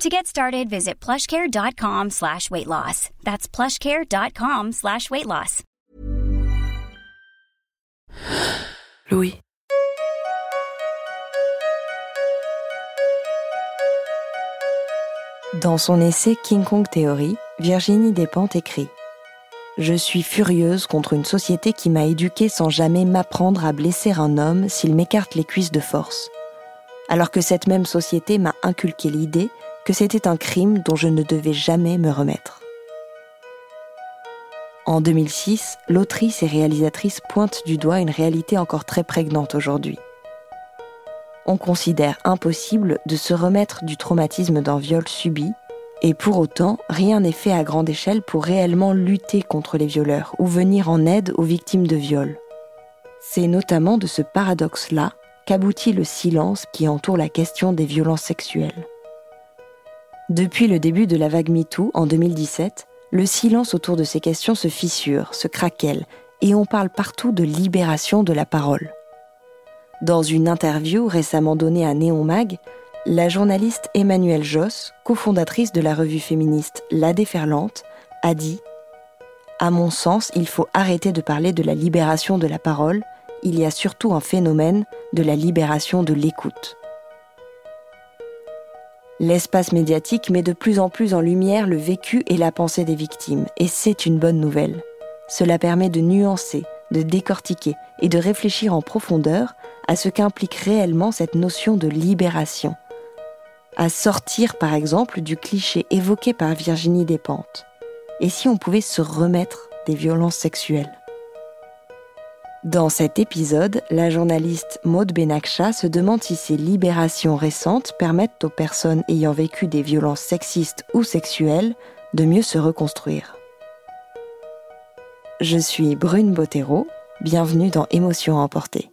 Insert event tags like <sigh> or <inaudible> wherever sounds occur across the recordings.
To get started, visit plushcare.com slash weight loss. That's plushcare.com slash weight loss. Louis. Dans son essai King Kong Theory, Virginie Despentes écrit Je suis furieuse contre une société qui m'a éduquée sans jamais m'apprendre à blesser un homme s'il m'écarte les cuisses de force. Alors que cette même société m'a inculqué l'idée que c'était un crime dont je ne devais jamais me remettre. En 2006, l'autrice et réalisatrice pointe du doigt une réalité encore très prégnante aujourd'hui. On considère impossible de se remettre du traumatisme d'un viol subi, et pour autant, rien n'est fait à grande échelle pour réellement lutter contre les violeurs ou venir en aide aux victimes de viol. C'est notamment de ce paradoxe-là qu'aboutit le silence qui entoure la question des violences sexuelles. Depuis le début de la vague MeToo en 2017, le silence autour de ces questions se fissure, se craquelle, et on parle partout de libération de la parole. Dans une interview récemment donnée à Néon Mag, la journaliste Emmanuelle Josse, cofondatrice de la revue féministe La Déferlante, a dit À mon sens, il faut arrêter de parler de la libération de la parole, il y a surtout un phénomène de la libération de l'écoute. L'espace médiatique met de plus en plus en lumière le vécu et la pensée des victimes, et c'est une bonne nouvelle. Cela permet de nuancer, de décortiquer et de réfléchir en profondeur à ce qu'implique réellement cette notion de libération. À sortir par exemple du cliché évoqué par Virginie Despentes. Et si on pouvait se remettre des violences sexuelles? Dans cet épisode, la journaliste Maud Benakcha se demande si ces libérations récentes permettent aux personnes ayant vécu des violences sexistes ou sexuelles de mieux se reconstruire. Je suis Brune Bottero, bienvenue dans Émotions emportées.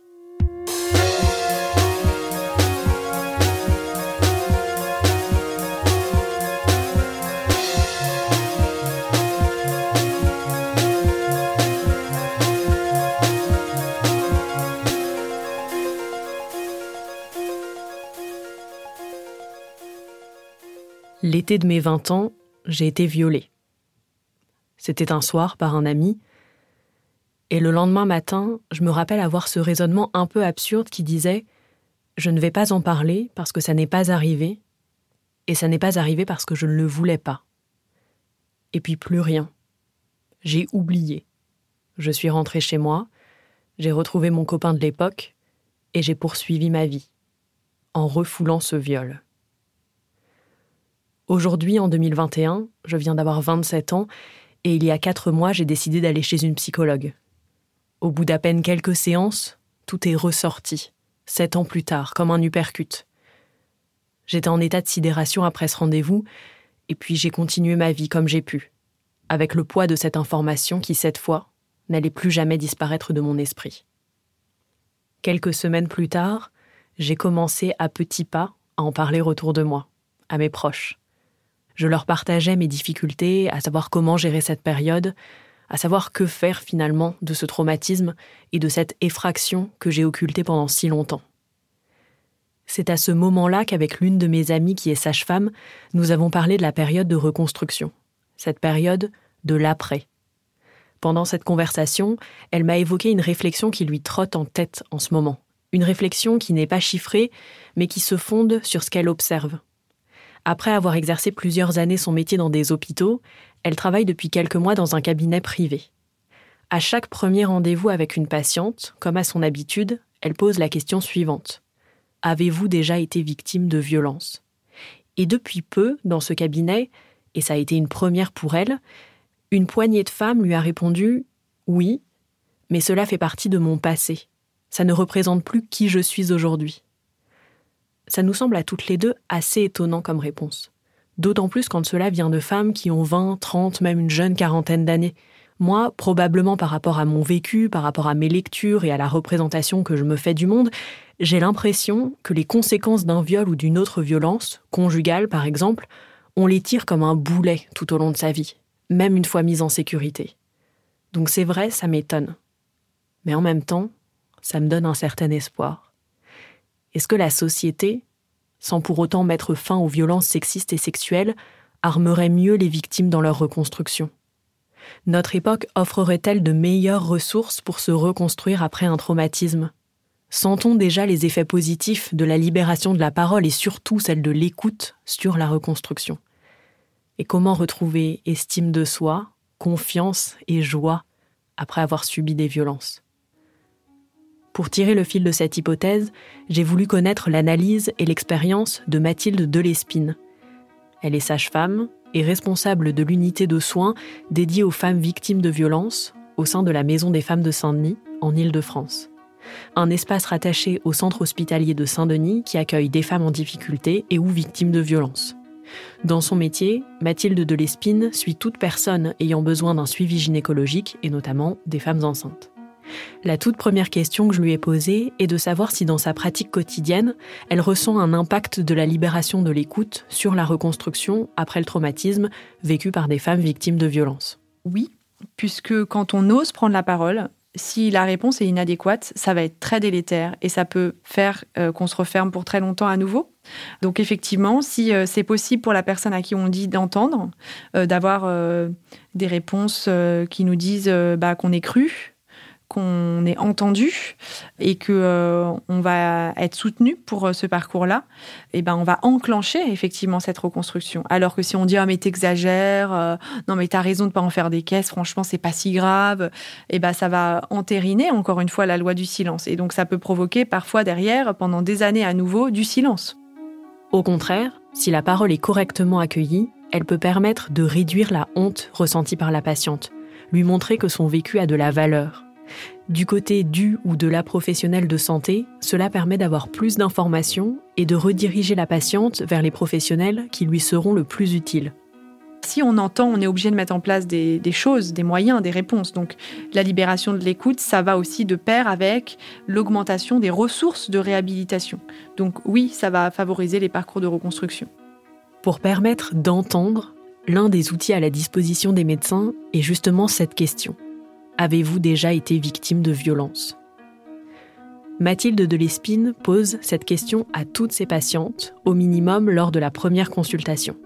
L'été de mes 20 ans, j'ai été violée. C'était un soir par un ami, et le lendemain matin, je me rappelle avoir ce raisonnement un peu absurde qui disait Je ne vais pas en parler parce que ça n'est pas arrivé, et ça n'est pas arrivé parce que je ne le voulais pas. Et puis plus rien. J'ai oublié. Je suis rentrée chez moi, j'ai retrouvé mon copain de l'époque, et j'ai poursuivi ma vie, en refoulant ce viol. Aujourd'hui, en 2021, je viens d'avoir 27 ans et il y a quatre mois, j'ai décidé d'aller chez une psychologue. Au bout d'à peine quelques séances, tout est ressorti, sept ans plus tard, comme un uppercut. J'étais en état de sidération après ce rendez-vous, et puis j'ai continué ma vie comme j'ai pu, avec le poids de cette information qui, cette fois, n'allait plus jamais disparaître de mon esprit. Quelques semaines plus tard, j'ai commencé à petits pas à en parler autour de moi, à mes proches. Je leur partageais mes difficultés, à savoir comment gérer cette période, à savoir que faire finalement de ce traumatisme et de cette effraction que j'ai occultée pendant si longtemps. C'est à ce moment-là qu'avec l'une de mes amies qui est sage-femme, nous avons parlé de la période de reconstruction, cette période de l'après. Pendant cette conversation, elle m'a évoqué une réflexion qui lui trotte en tête en ce moment, une réflexion qui n'est pas chiffrée, mais qui se fonde sur ce qu'elle observe, après avoir exercé plusieurs années son métier dans des hôpitaux, elle travaille depuis quelques mois dans un cabinet privé. À chaque premier rendez-vous avec une patiente, comme à son habitude, elle pose la question suivante. Avez-vous déjà été victime de violence? Et depuis peu, dans ce cabinet, et ça a été une première pour elle, une poignée de femmes lui a répondu Oui, mais cela fait partie de mon passé. Ça ne représente plus qui je suis aujourd'hui. Ça nous semble à toutes les deux assez étonnant comme réponse. D'autant plus quand cela vient de femmes qui ont 20, 30, même une jeune quarantaine d'années. Moi, probablement par rapport à mon vécu, par rapport à mes lectures et à la représentation que je me fais du monde, j'ai l'impression que les conséquences d'un viol ou d'une autre violence, conjugale par exemple, on les tire comme un boulet tout au long de sa vie, même une fois mise en sécurité. Donc c'est vrai, ça m'étonne. Mais en même temps, ça me donne un certain espoir. Est-ce que la société, sans pour autant mettre fin aux violences sexistes et sexuelles, armerait mieux les victimes dans leur reconstruction? Notre époque offrerait-elle de meilleures ressources pour se reconstruire après un traumatisme? Sentons déjà les effets positifs de la libération de la parole et surtout celle de l'écoute sur la reconstruction. Et comment retrouver estime de soi, confiance et joie après avoir subi des violences? Pour tirer le fil de cette hypothèse, j'ai voulu connaître l'analyse et l'expérience de Mathilde Delespine. Elle est sage-femme, est responsable de l'unité de soins dédiée aux femmes victimes de violences au sein de la Maison des femmes de Saint-Denis, en Île-de-France. Un espace rattaché au centre hospitalier de Saint-Denis qui accueille des femmes en difficulté et ou victimes de violences. Dans son métier, Mathilde de Lespine suit toute personne ayant besoin d'un suivi gynécologique et notamment des femmes enceintes. La toute première question que je lui ai posée est de savoir si dans sa pratique quotidienne, elle ressent un impact de la libération de l'écoute sur la reconstruction après le traumatisme vécu par des femmes victimes de violences. Oui, puisque quand on ose prendre la parole, si la réponse est inadéquate, ça va être très délétère et ça peut faire euh, qu'on se referme pour très longtemps à nouveau. Donc effectivement, si euh, c'est possible pour la personne à qui on dit d'entendre, euh, d'avoir des réponses qui nous disent bah, qu'on est cru, qu'on est entendu et que euh, on va être soutenu pour euh, ce parcours-là, et eh ben on va enclencher effectivement cette reconstruction. Alors que si on dit ah mais t'exagères, euh, non mais t'as raison de pas en faire des caisses, franchement c'est pas si grave, et eh ben ça va entériner encore une fois la loi du silence et donc ça peut provoquer parfois derrière pendant des années à nouveau du silence. Au contraire, si la parole est correctement accueillie, elle peut permettre de réduire la honte ressentie par la patiente, lui montrer que son vécu a de la valeur du côté du ou de la professionnelle de santé, cela permet d'avoir plus d'informations et de rediriger la patiente vers les professionnels qui lui seront le plus utiles. Si on entend, on est obligé de mettre en place des, choses, des moyens, des réponses. Donc la libération de l'écoute, ça va aussi de pair avec l'augmentation des ressources de réhabilitation. Donc oui, ça va favoriser les parcours de reconstruction. Pour permettre d'entendre, l'un des outils à la disposition des médecins est justement cette question. Avez-vous déjà été victime de violence Mathilde de Lespine pose cette question à toutes ses patientes, au minimum lors de la première consultation.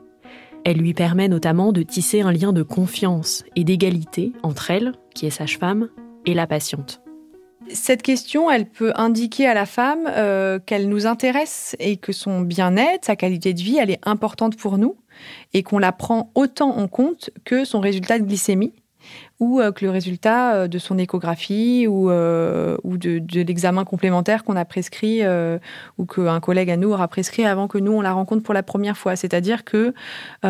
Elle lui permet notamment de tisser un lien de confiance et d'égalité entre elle, qui est sage-femme, et la patiente. Cette question, elle peut indiquer à la femme euh, qu'elle nous intéresse et que son bien-être, sa qualité de vie, elle est importante pour nous et qu'on la prend autant en compte que son résultat de glycémie ou euh, que le résultat euh, de son échographie ou, euh, ou de, l'examen complémentaire qu'on a prescrit ou qu'un collègue à nous aura prescrit avant que nous on la rencontre pour la première fois. C'est-à-dire que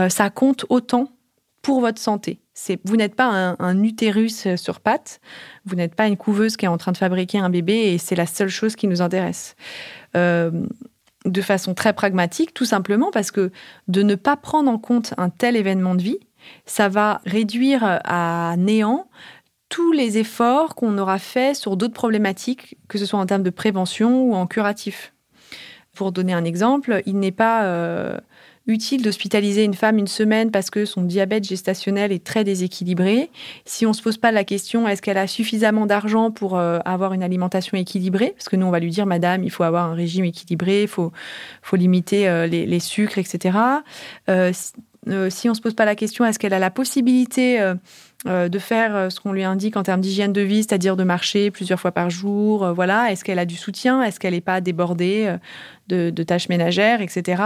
ça compte autant pour votre santé. vous n'êtes pas un, un, utérus sur pattes, vous n'êtes pas une couveuse qui est en train de fabriquer un bébé et c'est la seule chose qui nous intéresse. de façon très pragmatique, tout simplement parce que de ne pas prendre en compte un tel événement de vie, ça va réduire à néant tous les efforts qu'on aura faits sur d'autres problématiques, que ce soit en termes de prévention ou en curatif. Pour donner un exemple, il n'est pas euh, utile d'hospitaliser une femme une semaine parce que son diabète gestationnel est très déséquilibré. Si on ne se pose pas la question, est-ce qu'elle a suffisamment d'argent pour euh, avoir une alimentation équilibrée? Parce que nous, on va lui dire, Madame, il faut avoir un régime équilibré, il faut, limiter euh, les, sucres, etc. Euh, si on ne se pose pas la question, est-ce qu'elle a la possibilité euh, de faire euh, ce qu'on lui indique en termes d'hygiène de vie, c'est-à-dire de marcher plusieurs fois par jour. Euh, voilà, est-ce qu'elle a du soutien? Est-ce qu'elle n'est pas débordée de, tâches ménagères, etc.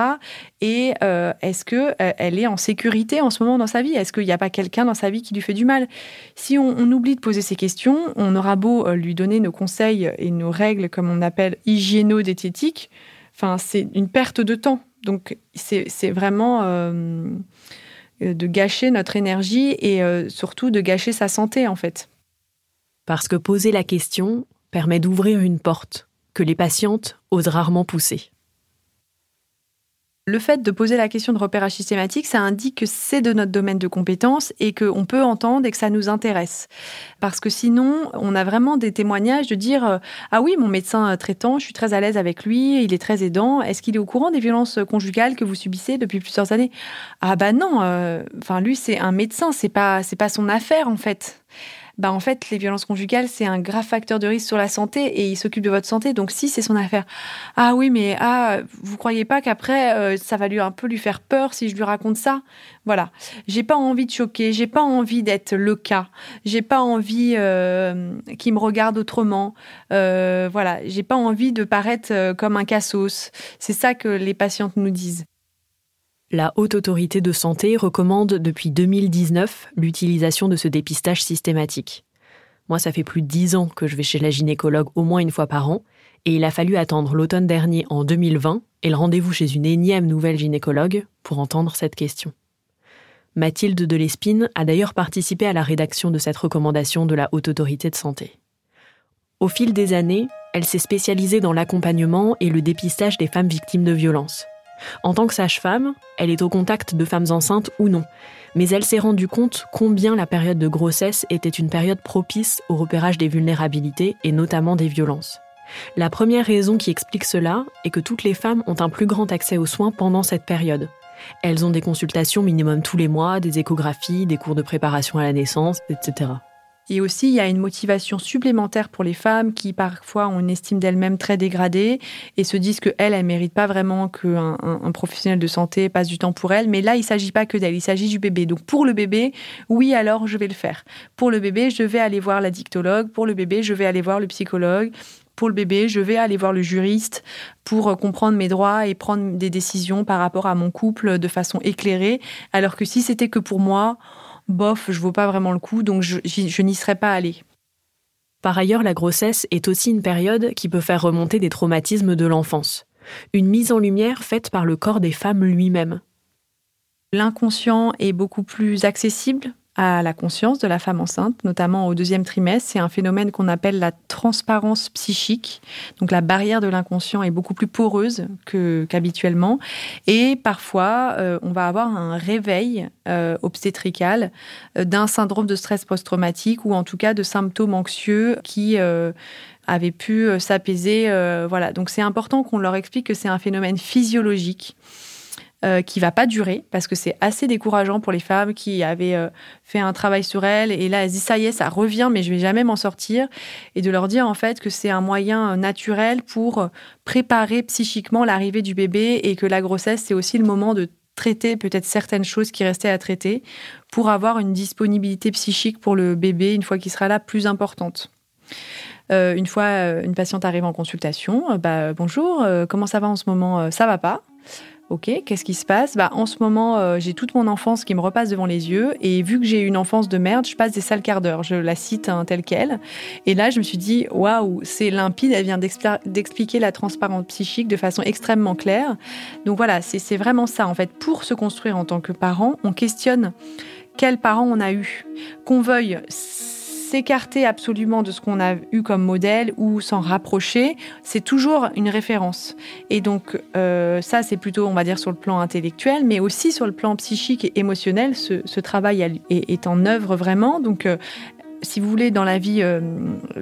Et est-ce que elle est en sécurité en ce moment dans sa vie? Est-ce qu'il n'y a pas quelqu'un dans sa vie qui lui fait du mal? Si on, oublie de poser ces questions, on aura beau lui donner nos conseils et nos règles, comme on appelle hygiéno-diététiques, enfin, c'est une perte de temps. Donc, c'est vraiment euh, de gâcher notre énergie et euh, surtout de gâcher sa santé en fait. Parce que poser la question permet d'ouvrir une porte que les patientes osent rarement pousser. Le fait de poser la question de repérage systématique, ça indique que c'est de notre domaine de compétence et qu'on peut entendre et que ça nous intéresse. Parce que sinon, on a vraiment des témoignages de dire euh, Ah oui, mon médecin euh, traitant, je suis très à l'aise avec lui, il est très aidant. Est-ce qu'il est au courant des violences conjugales que vous subissez depuis plusieurs années? Ah bah non, euh, enfin lui c'est un médecin, c'est pas c'est pas son affaire en fait bah en fait les violences conjugales c'est un grave facteur de risque sur la santé et il s'occupe de votre santé. Donc si c'est son affaire. Ah oui mais ah vous croyez pas qu'après euh, ça va lui un peu lui faire peur si je lui raconte ça? Voilà. J'ai pas envie de choquer j'ai pas envie d'être le cas j'ai pas envie euh, qu'il me regarde autrement. Euh, voilà. J'ai pas envie de paraître comme un cassos. C'est ça que les patientes nous disent la Haute Autorité de Santé recommande depuis 2019 l'utilisation de ce dépistage systématique. Moi, ça fait plus de dix ans que je vais chez la gynécologue au moins une fois par an, et il a fallu attendre l'automne dernier en 2020 et le rendez-vous chez une énième nouvelle gynécologue pour entendre cette question. Mathilde de Lespine a d'ailleurs participé à la rédaction de cette recommandation de la Haute Autorité de Santé. Au fil des années, elle s'est spécialisée dans l'accompagnement et le dépistage des femmes victimes de violences. En tant que sage-femme, elle est au contact de femmes enceintes ou non, mais elle s'est rendue compte combien la période de grossesse était une période propice au repérage des vulnérabilités et notamment des violences. La première raison qui explique cela est que toutes les femmes ont un plus grand accès aux soins pendant cette période. Elles ont des consultations minimum tous les mois, des échographies, des cours de préparation à la naissance, etc. Et aussi, il y a une motivation supplémentaire pour les femmes qui parfois ont une estime d'elles-mêmes très dégradée et se disent qu'elles, elles ne méritent pas vraiment qu'un un, professionnel de santé passe du temps pour elles. Mais là, il ne s'agit pas que d'elles, il s'agit du bébé. Donc pour le bébé, oui, alors je vais le faire. Pour le bébé, je vais aller voir la dictologue. Pour le bébé, je vais aller voir le psychologue pour le bébé, je vais aller voir le juriste pour comprendre mes droits et prendre des décisions par rapport à mon couple de façon éclairée. Alors que si c'était que pour moi, bof, je vaux pas vraiment le coup, donc je, je n'y serais pas allée. Par ailleurs, la grossesse est aussi une période qui peut faire remonter des traumatismes de l'enfance. Une mise en lumière faite par le corps des femmes lui-même. L'inconscient est beaucoup plus accessible à la conscience de la femme enceinte, notamment au deuxième trimestre. C'est un phénomène qu'on appelle la transparence psychique. Donc la barrière de l'inconscient est beaucoup plus poreuse qu'habituellement. Et parfois, euh, on va avoir un réveil euh, obstétrical euh, d'un syndrome de stress post-traumatique ou en tout cas de symptômes anxieux qui avaient pu s'apaiser. voilà. Donc c'est important qu'on leur explique que c'est un phénomène physiologique euh, qui va pas durer parce que c'est assez décourageant pour les femmes qui avaient euh, fait un travail sur elles. Et là elles disent ça y est ça revient mais je vais jamais m'en sortir. Et de leur dire en fait que c'est un moyen euh, naturel pour préparer psychiquement l'arrivée du bébé et que la grossesse c'est aussi le moment de traiter peut-être certaines choses qui restaient à traiter pour avoir une disponibilité psychique pour le bébé une fois qu'il sera là plus importante. une fois une patiente arrive en consultation, bah, bonjour, comment ça va en ce moment? Ça va pas Ok, qu'est-ce qui se passe? Bah, En ce moment, euh, j'ai toute mon enfance qui me repasse devant les yeux. Et vu que j'ai une enfance de merde, je passe des sales quarts d'heure. Je la cite hein, telle qu'elle. Et là, je me suis dit, waouh, c'est limpide. Elle vient d'expliquer la transparence psychique de façon extrêmement claire. Donc voilà, c'est vraiment ça. En fait, pour se construire en tant que parent, on questionne quels parents on a eu. Qu'on veuille s'écarter absolument de ce qu'on a eu comme modèle ou s'en rapprocher, c'est toujours une référence. Et donc euh, ça, c'est plutôt, on va dire, sur le plan intellectuel, mais aussi sur le plan psychique et émotionnel, ce, travail est, en œuvre vraiment. Donc euh, si vous voulez, dans la vie, euh,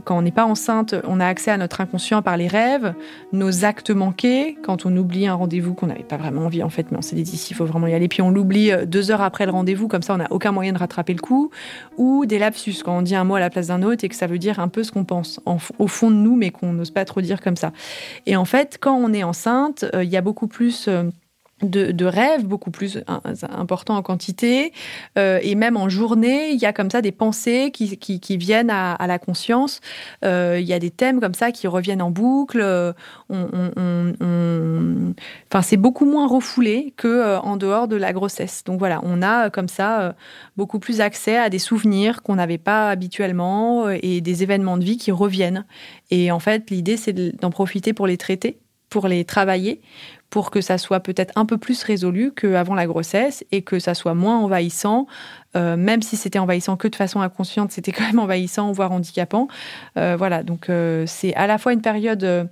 quand on n'est pas enceinte, on a accès à notre inconscient par les rêves, nos actes manqués, quand on oublie un rendez-vous qu'on n'avait pas vraiment envie en fait, mais on s'est dit ici, il faut vraiment y aller, puis on l'oublie euh, deux heures après le rendez-vous, comme ça on n'a aucun moyen de rattraper le coup, ou des lapsus, quand on dit un mot à la place d'un autre et que ça veut dire un peu ce qu'on pense au fond de nous, mais qu'on n'ose pas trop dire comme ça. Et en fait, quand on est enceinte, euh, il y a beaucoup plus de, rêves beaucoup plus importants en quantité. Euh, et même en journée il y a comme ça des pensées qui, viennent à, la conscience. Euh, il y a des thèmes comme ça qui reviennent en boucle. Euh, enfin c'est beaucoup moins refoulé que en dehors de la grossesse. Donc voilà on a comme ça beaucoup plus accès à des souvenirs qu'on n'avait pas habituellement et des événements de vie qui reviennent. Et en fait l'idée c'est d'en profiter pour les traiter pour les travailler pour que ça soit peut-être un peu plus résolu qu'avant la grossesse et que ça soit moins envahissant, euh, même si c'était envahissant que de façon inconsciente, c'était <laughs> quand même envahissant, voire handicapant. Euh, voilà, donc euh, c'est à la fois une période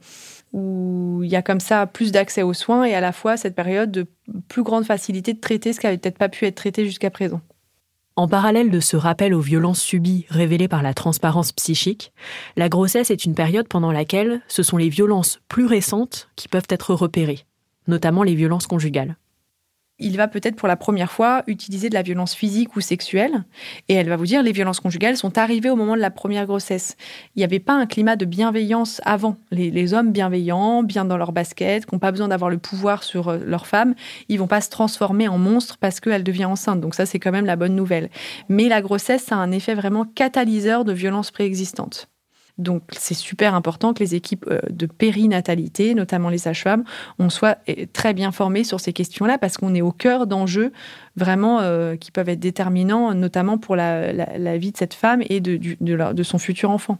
où il y a comme ça plus d'accès aux soins et à la fois cette période de plus grande facilité de traiter ce qui n'avait peut-être pas pu être traité jusqu'à présent. En parallèle de ce rappel aux violences subies révélées par la transparence psychique, la grossesse est une période pendant laquelle ce sont les violences plus récentes qui peuvent être repérées notamment les violences conjugales. Il va peut-être pour la première fois utiliser de la violence physique ou sexuelle, et elle va vous dire les violences conjugales sont arrivées au moment de la première grossesse. Il n'y avait pas un climat de bienveillance avant. Les, hommes bienveillants, bien dans leur basket, qui n'ont pas besoin d'avoir le pouvoir sur euh, leur femme, ils vont pas se transformer en monstre parce qu'elle devient enceinte. Donc ça, c'est quand même la bonne nouvelle. Mais la grossesse a un effet vraiment catalyseur de violences préexistantes. Donc c'est super important que les équipes euh, de périnatalité, notamment les sages-femmes, on soit euh, très bien formées sur ces questions-là parce qu'on est au cœur d'enjeux vraiment euh, qui peuvent être déterminants, notamment pour la, vie de cette femme et de son futur enfant.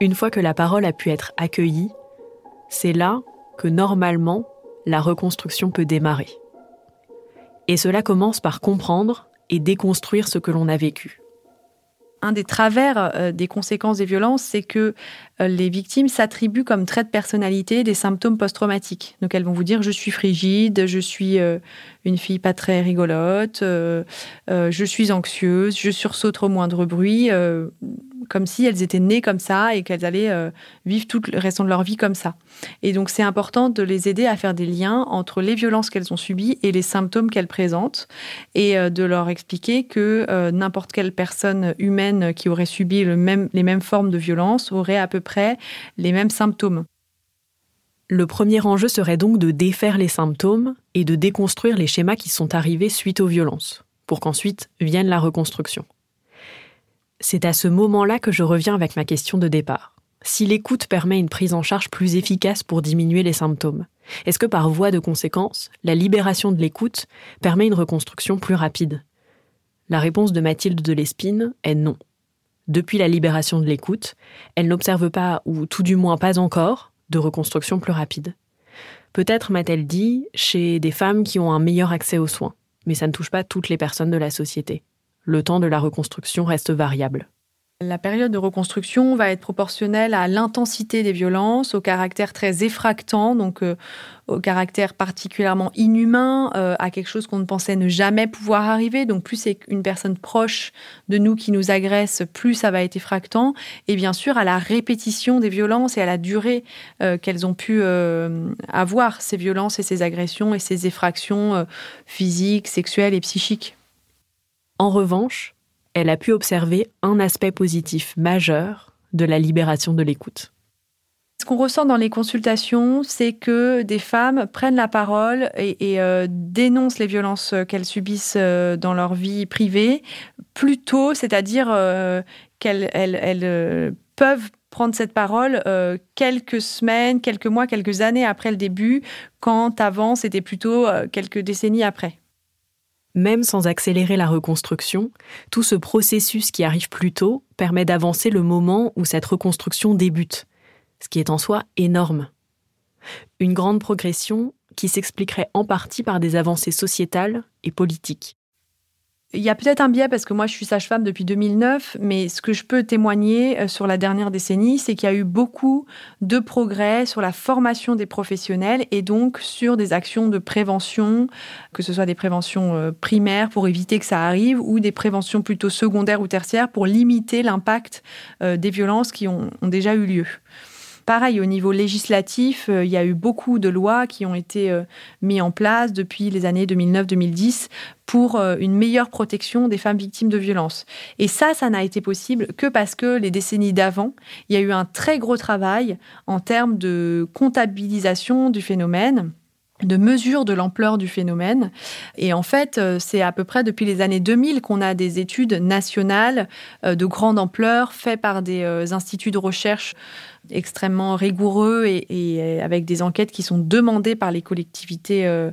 Une fois que la parole a pu être accueillie, c'est là que normalement la reconstruction peut démarrer. Et cela commence par comprendre et déconstruire ce que l'on a vécu un des travers euh, des conséquences des violences, c'est que euh, les victimes s'attribuent comme trait de personnalité des symptômes post-traumatiques. Donc elles vont vous dire je suis frigide, je suis euh, une fille pas très rigolote, je suis anxieuse, je sursaute au moindre bruit, comme si elles étaient nées comme ça et qu'elles allaient vivre tout le restant de leur vie comme ça. Et donc c'est important de les aider à faire des liens entre les violences qu'elles ont subies et les symptômes qu'elles présentent et de leur expliquer que n'importe quelle personne humaine qui auraient subi les mêmes formes de violence auraient à peu près les mêmes symptômes. Le premier enjeu serait donc de défaire les symptômes et de déconstruire les schémas qui sont arrivés suite aux violences, pour qu'ensuite vienne la reconstruction. C'est à ce moment-là que je reviens avec ma question de départ. Si l'écoute permet une prise en charge plus efficace pour diminuer les symptômes, est-ce que par voie de conséquence, la libération de l'écoute permet une reconstruction plus rapide? La réponse de Mathilde de Lespine est non. Depuis la libération de l'écoute, elle n'observe pas, ou tout du moins pas encore, de reconstruction plus rapide. Peut-être, m'a-t-elle dit, chez des femmes qui ont un meilleur accès aux soins, mais ça ne touche pas toutes les personnes de la société. Le temps de la reconstruction reste variable. La période de reconstruction va être proportionnelle à l'intensité des violences, au caractère très effractant, donc euh, au caractère particulièrement inhumain, euh, à quelque chose qu'on ne pensait ne jamais pouvoir arriver. Donc plus c'est une personne proche de nous qui nous agresse, plus ça va être effractant. Et bien sûr à la répétition des violences et à la durée euh, qu'elles ont pu avoir, ces violences et ces agressions et ces effractions physiques, sexuelles et psychiques. En revanche, elle a pu observer un aspect positif majeur de la libération de l'écoute. Ce qu'on ressent dans les consultations, c'est que des femmes prennent la parole et, euh, dénoncent les violences qu'elles subissent euh, dans leur vie privée plus tôt, c'est-à-dire euh, qu'elles peuvent prendre cette parole quelques semaines, quelques mois, quelques années après le début, quand avant c'était plutôt quelques décennies après. Même sans accélérer la reconstruction, tout ce processus qui arrive plus tôt permet d'avancer le moment où cette reconstruction débute, ce qui est en soi énorme. Une grande progression qui s'expliquerait en partie par des avancées sociétales et politiques. Il y a peut-être un biais parce que moi je suis sage-femme depuis 2009, mais ce que je peux témoigner euh, sur la dernière décennie, c'est qu'il y a eu beaucoup de progrès sur la formation des professionnels et donc sur des actions de prévention, que ce soit des préventions euh, primaires pour éviter que ça arrive ou des préventions plutôt secondaires ou tertiaires pour limiter l'impact euh, des violences qui ont, ont déjà eu lieu. Pareil, au niveau législatif, euh, il y a eu beaucoup de lois qui ont été euh, mises en place depuis les années 2009-2010 pour euh, une meilleure protection des femmes victimes de violences. Et ça, ça n'a été possible que parce que les décennies d'avant, il y a eu un très gros travail en termes de comptabilisation du phénomène de mesure de l'ampleur du phénomène. Et en fait, c'est à peu près depuis les années 2000 qu'on a des études nationales de grande ampleur faites par des instituts de recherche extrêmement rigoureux et, avec des enquêtes qui sont demandées par les collectivités, euh,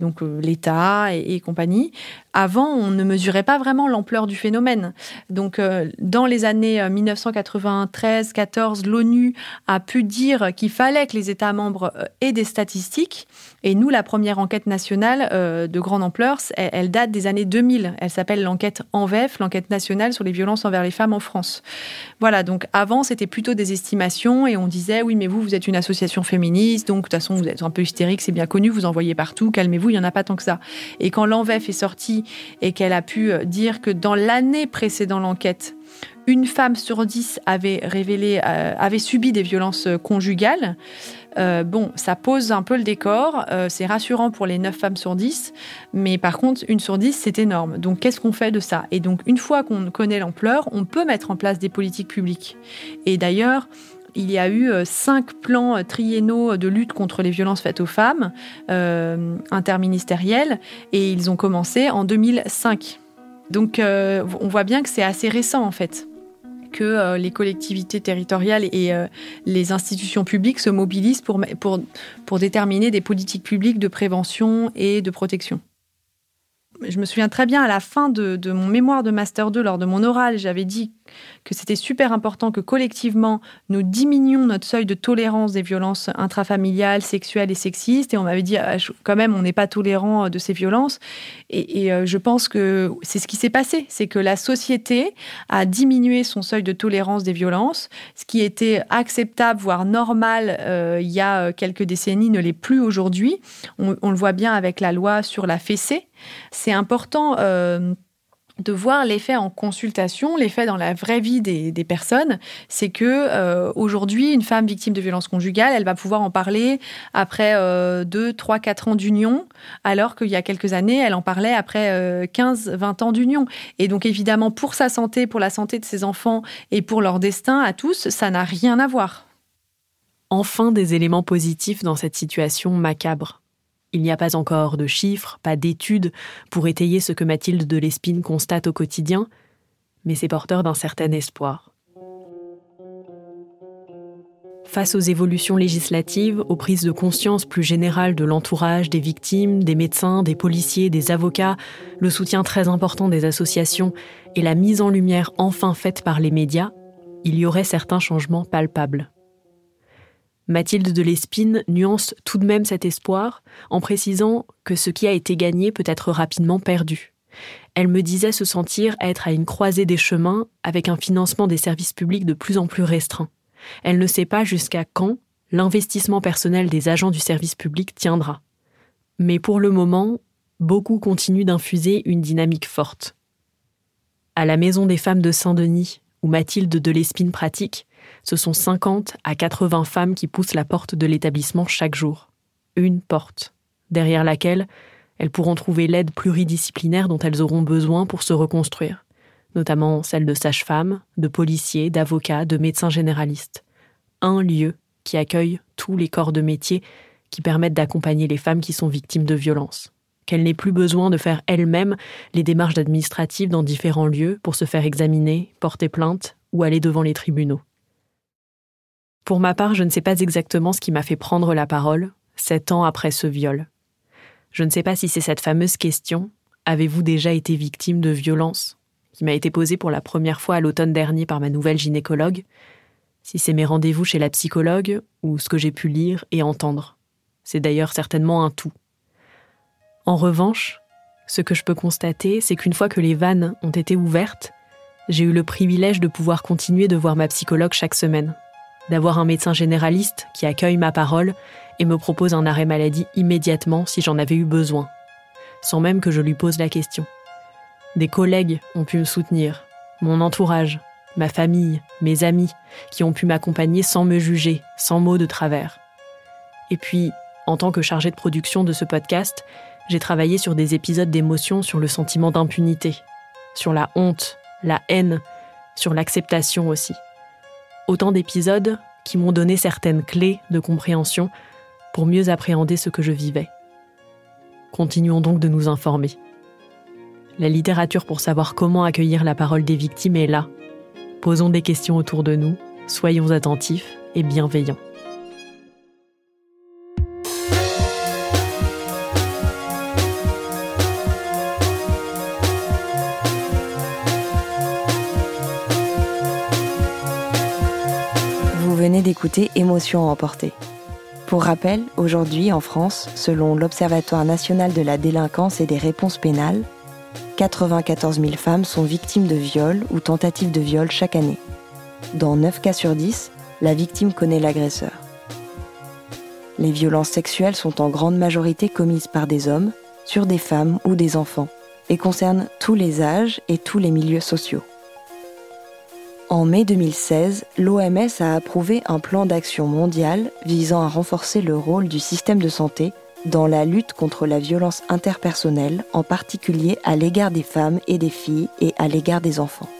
donc euh, l'État et, compagnie. Avant, on ne mesurait pas vraiment l'ampleur du phénomène. Donc, euh, dans les années 1993-14, l'ONU a pu dire qu'il fallait que les États membres aient des statistiques. Et nous, la première enquête nationale de grande ampleur, elle, elle, date des années 2000. Elle s'appelle l'enquête ENVEF, l'enquête nationale sur les violences envers les femmes en France. Voilà, donc avant, c'était plutôt des estimations et on disait oui mais vous vous êtes une association féministe donc de toute façon vous êtes un peu hystérique c'est bien connu vous en voyez partout calmez-vous il y en a pas tant que ça et quand l'envef est sorti et qu'elle a pu euh, dire que dans l'année précédant l'enquête une femme sur dix avait révélé euh, avait subi des violences euh, conjugales bon, ça pose un peu le décor. c'est rassurant pour les 9 femmes sur 10. Mais par contre, une sur 10, c'est énorme. Donc, qu'est-ce qu'on fait de ça? Et donc, une fois qu'on connaît l'ampleur, on peut mettre en place des politiques publiques. Et d'ailleurs, il y a eu euh, cinq plans euh, triennaux de lutte contre les violences faites aux femmes euh, interministériels et ils ont commencé en 2005. Donc on voit bien que c'est assez récent en fait que les collectivités territoriales et les institutions publiques se mobilisent pour, pour, déterminer des politiques publiques de prévention et de protection je me souviens très bien à la fin de, de, mon mémoire de Master 2, lors de mon oral, j'avais dit que c'était super important que collectivement, nous diminuions notre seuil de tolérance des violences intrafamiliales, sexuelles et sexistes. Et on m'avait dit, ah, quand même, on n'est pas tolérant euh, de ces violences. Et, euh, je pense que c'est ce qui s'est passé. C'est que la société a diminué son seuil de tolérance des violences. Ce qui était acceptable, voire normal euh, il y a quelques décennies, ne l'est plus aujourd'hui. On, le voit bien avec la loi sur la fessée. C'est important. De voir l'effet en consultation, l'effet dans la vraie vie des, personnes, c'est que euh, aujourd'hui, une femme victime de violence conjugale, elle va pouvoir en parler après 2, 3, 4 ans d'union, alors qu'il y a quelques années, elle en parlait après 15, euh, 20 ans d'union. Et donc évidemment, pour sa santé, pour la santé de ses enfants et pour leur destin à tous, ça n'a rien à voir. Enfin des éléments positifs dans cette situation macabre. Il n'y a pas encore de chiffres, pas d'études pour étayer ce que Mathilde de Lespine constate au quotidien, mais c'est porteur d'un certain espoir. Face aux évolutions législatives, aux prises de conscience plus générales de l'entourage des victimes, des médecins, des policiers, des avocats, le soutien très important des associations et la mise en lumière enfin faite par les médias, il y aurait certains changements palpables. Mathilde de Lespine nuance tout de même cet espoir en précisant que ce qui a été gagné peut être rapidement perdu. Elle me disait se sentir être à une croisée des chemins avec un financement des services publics de plus en plus restreint. Elle ne sait pas jusqu'à quand l'investissement personnel des agents du service public tiendra. Mais pour le moment, beaucoup continuent d'infuser une dynamique forte. À la Maison des femmes de Saint-Denis, où Mathilde de Lespine pratique, ce sont 50 à 80 femmes qui poussent la porte de l'établissement chaque jour. Une porte, derrière laquelle elles pourront trouver l'aide pluridisciplinaire dont elles auront besoin pour se reconstruire, notamment celle de sages-femmes, de policiers, d'avocats, de médecins généralistes. Un lieu qui accueille tous les corps de métier qui permettent d'accompagner les femmes qui sont victimes de violences. Qu'elles n'aient plus besoin de faire elles-mêmes les démarches administratives dans différents lieux pour se faire examiner, porter plainte ou aller devant les tribunaux. Pour ma part, je ne sais pas exactement ce qui m'a fait prendre la parole, sept ans après ce viol. Je ne sais pas si c'est cette fameuse question Avez-vous déjà été victime de violence qui m'a été posée pour la première fois à l'automne dernier par ma nouvelle gynécologue, si c'est mes rendez-vous chez la psychologue ou ce que j'ai pu lire et entendre. C'est d'ailleurs certainement un tout. En revanche, Ce que je peux constater, c'est qu'une fois que les vannes ont été ouvertes, j'ai eu le privilège de pouvoir continuer de voir ma psychologue chaque semaine, d'avoir un médecin généraliste qui accueille ma parole et me propose un arrêt maladie immédiatement si j'en avais eu besoin, sans même que je lui pose la question. Des collègues ont pu me soutenir, mon entourage, ma famille, mes amis, qui ont pu m'accompagner sans me juger, sans mots de travers. Et puis, en tant que chargée de production de ce podcast, j'ai travaillé sur des épisodes d'émotion sur le sentiment d'impunité, sur la honte, la haine, sur l'acceptation aussi. Autant d'épisodes qui m'ont donné certaines clés de compréhension pour mieux appréhender ce que je vivais. Continuons donc de nous informer. La littérature pour savoir comment accueillir la parole des victimes est là. Posons des questions autour de nous, soyons attentifs et bienveillants. D'écouter Émotion emportée. Pour rappel, aujourd'hui en France, selon l'Observatoire national de la délinquance et des réponses pénales, 94 000 femmes sont victimes de viol ou tentatives de viol chaque année. Dans 9 cas sur 10, la victime connaît l'agresseur. Les violences sexuelles sont en grande majorité commises par des hommes, sur des femmes ou des enfants, et concernent tous les âges et tous les milieux sociaux. En mai 2016, l'OMS a approuvé un plan d'action mondial visant à renforcer le rôle du système de santé dans la lutte contre la violence interpersonnelle, en particulier à l'égard des femmes et des filles et à l'égard des enfants.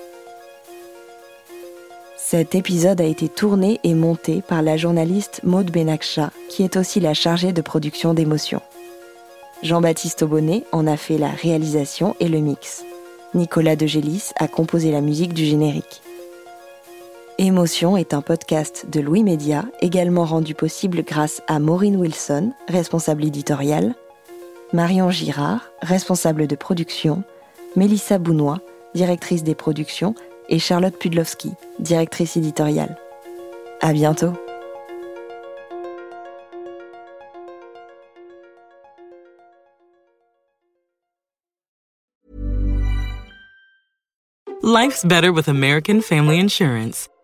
Cet épisode a été tourné et monté par la journaliste Maud Benakcha, qui est aussi la chargée de production d'émotions. Jean-Baptiste Aubonnet en a fait la réalisation et le mix. Nicolas De Gélis a composé la musique du générique. Émotion est un podcast de Louis Média, également rendu possible grâce à Maureen Wilson, responsable éditoriale, Marion Girard, responsable de production, Mélissa Bounois, directrice des productions, et Charlotte Pudlowski, directrice éditoriale. À bientôt! Life's better with American Family Insurance